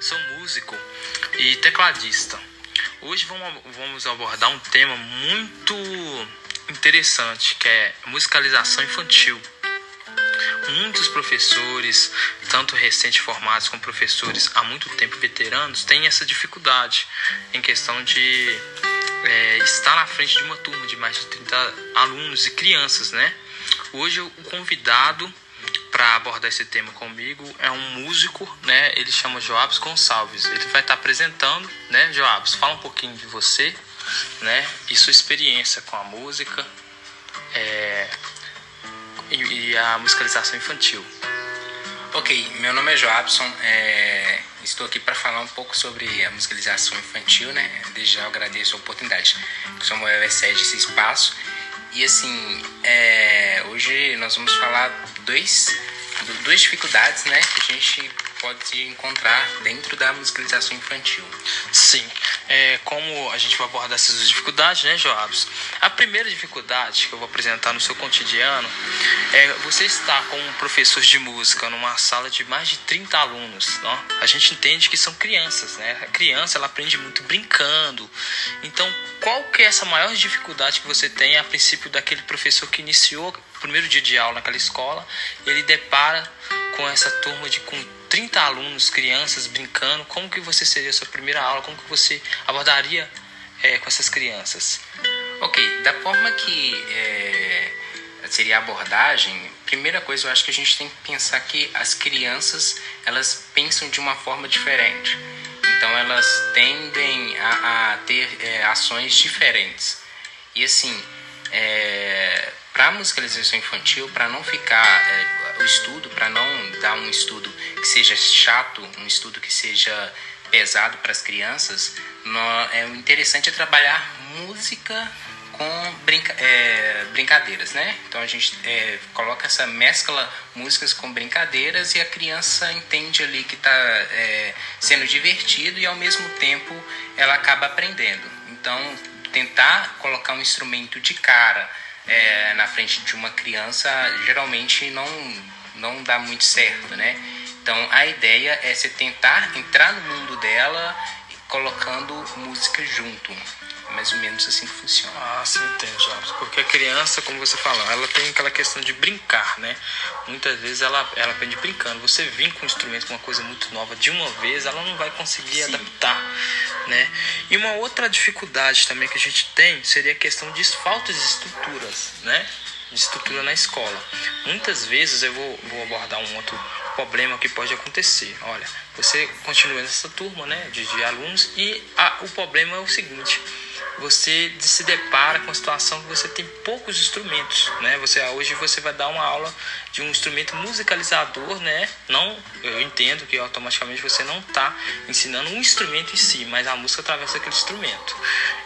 sou músico e tecladista. Hoje vamos abordar um tema muito interessante que é musicalização infantil. Muitos professores, tanto recém-formados como professores há muito tempo veteranos, têm essa dificuldade em questão de é, estar na frente de uma turma de mais de 30 alunos e crianças, né? Hoje o convidado para abordar esse tema comigo é um músico, né? Ele chama Joabes Gonçalves. Ele vai estar apresentando, né, Joabes? Fala um pouquinho de você, né? E sua experiência com a música é, e, e, a musicalização infantil. Ok, meu nome é Joabson. É, estou aqui para falar um pouco sobre a musicalização infantil, né? Desde já agradeço a oportunidade que o Samuel excede esse espaço. E assim, é, hoje nós vamos falar dois duas dificuldades né, que a gente pode encontrar dentro da musicalização infantil. Sim, é, como a gente vai abordar essas dificuldades, né, Joabs? A primeira dificuldade que eu vou apresentar no seu cotidiano é você estar com um professor de música numa sala de mais de 30 alunos. Não? A gente entende que são crianças, né? A criança ela aprende muito brincando. Então, qual que é essa maior dificuldade que você tem a princípio daquele professor que iniciou o primeiro dia de aula naquela escola, ele depara com essa turma de com 30 alunos, crianças brincando, como que você seria a sua primeira aula, como que você abordaria é, com essas crianças? Ok, da forma que é, seria a abordagem, primeira coisa eu acho que a gente tem que pensar que as crianças elas pensam de uma forma diferente, então elas tendem a, a ter é, ações diferentes. E assim para a musicalização infantil, para não ficar o estudo, para não dar um estudo que seja chato, um estudo que seja pesado para as crianças, é interessante é trabalhar música com brinca, é, brincadeiras, né? Então a gente é, coloca essa mescla músicas com brincadeiras e a criança entende ali que está é, sendo divertido e ao mesmo tempo ela acaba aprendendo. Então tentar colocar um instrumento de cara é, na frente de uma criança geralmente não, não dá muito certo, né? Então a ideia é você tentar entrar no mundo dela colocando música junto. Mais ou menos assim que funciona. Ah, sim, entendo, Jobs. Porque a criança, como você falou, ela tem aquela questão de brincar, né? Muitas vezes ela, ela aprende brincando. Você vir com um instrumento, com uma coisa muito nova de uma vez, ela não vai conseguir sim. adaptar, né? E uma outra dificuldade também que a gente tem seria a questão de falta de estruturas, né? De estrutura na escola. Muitas vezes eu vou, vou abordar um outro problema que pode acontecer. Olha, você continua nessa turma, né, de, de alunos e a, o problema é o seguinte: você se depara com a situação que você tem poucos instrumentos, né? Você hoje você vai dar uma aula de um instrumento musicalizador, né? Não, eu entendo que automaticamente você não está ensinando um instrumento em si, mas a música através daquele instrumento.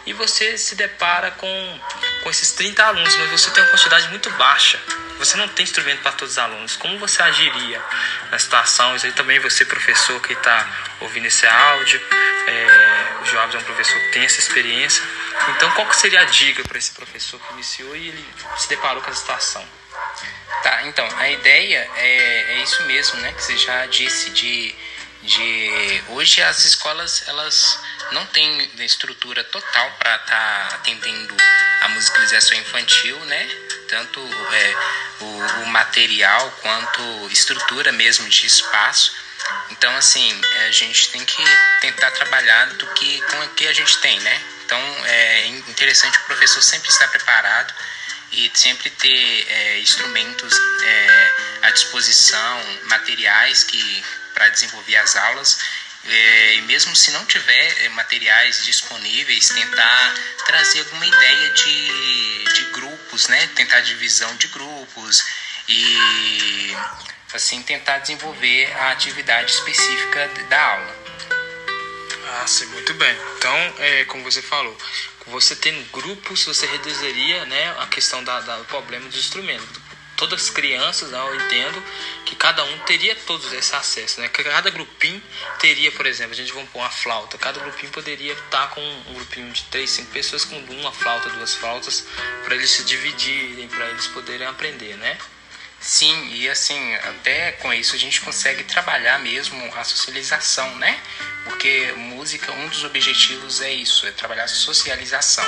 E você se depara com com esses 30 alunos, mas você tem uma quantidade muito baixa. Você não tem instrumento para todos os alunos. Como você agiria na situação? Isso aí também você, professor que está ouvindo esse áudio, é, o Joabs é um professor que tem essa experiência. Então, qual que seria a dica para esse professor que iniciou e ele se deparou com essa situação? Tá, então, a ideia é, é isso mesmo, né? Que você já disse, de, de hoje as escolas, elas não têm estrutura total para estar tá atendendo a musicalização infantil, né? Tanto é, o, o material quanto estrutura mesmo de espaço. Então, assim, a gente tem que tentar trabalhar do que com o que a gente tem, né? Então, é interessante o professor sempre estar preparado e sempre ter é, instrumentos é, à disposição, materiais que para desenvolver as aulas é, e mesmo se não tiver é, materiais disponíveis, tentar trazer alguma ideia de, de grupos, né? Tentar divisão de grupos e assim tentar desenvolver a atividade específica da aula. Ah, sim, muito bem. Então, é, como você falou, você tendo grupos, você reduziria né, a questão da, da, do problema dos instrumentos. Todas as crianças, né, eu entendo que cada um teria todos esse acesso. Né? Cada grupinho teria, por exemplo, a gente vai pôr uma flauta. Cada grupinho poderia estar com um grupinho de três, cinco pessoas com uma flauta, duas flautas, para eles se dividirem, para eles poderem aprender, né? Sim, e assim, até com isso a gente consegue trabalhar mesmo a socialização, né? Porque música, um dos objetivos é isso, é trabalhar a socialização.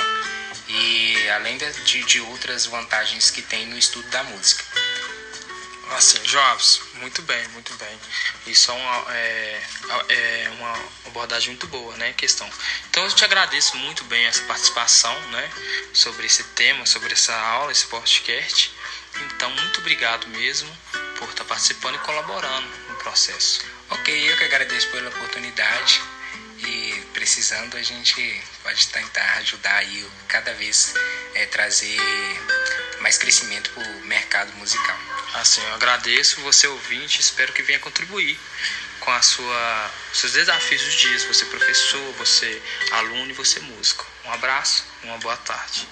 E além de, de outras vantagens que tem no estudo da música. Assim, jovens, muito bem, muito bem. Isso é uma, é, é uma abordagem muito boa, né? Questão. Então eu te agradeço muito bem essa participação, né? Sobre esse tema, sobre essa aula, esse podcast. Então, muito obrigado mesmo por estar participando e colaborando no processo. Ok, eu que agradeço pela oportunidade e precisando a gente pode tentar ajudar aí cada vez é, trazer mais crescimento para o mercado musical. Assim, eu agradeço você ouvinte, espero que venha contribuir com a sua seus desafios dos dias, você professor, você aluno e você músico. Um abraço, uma boa tarde.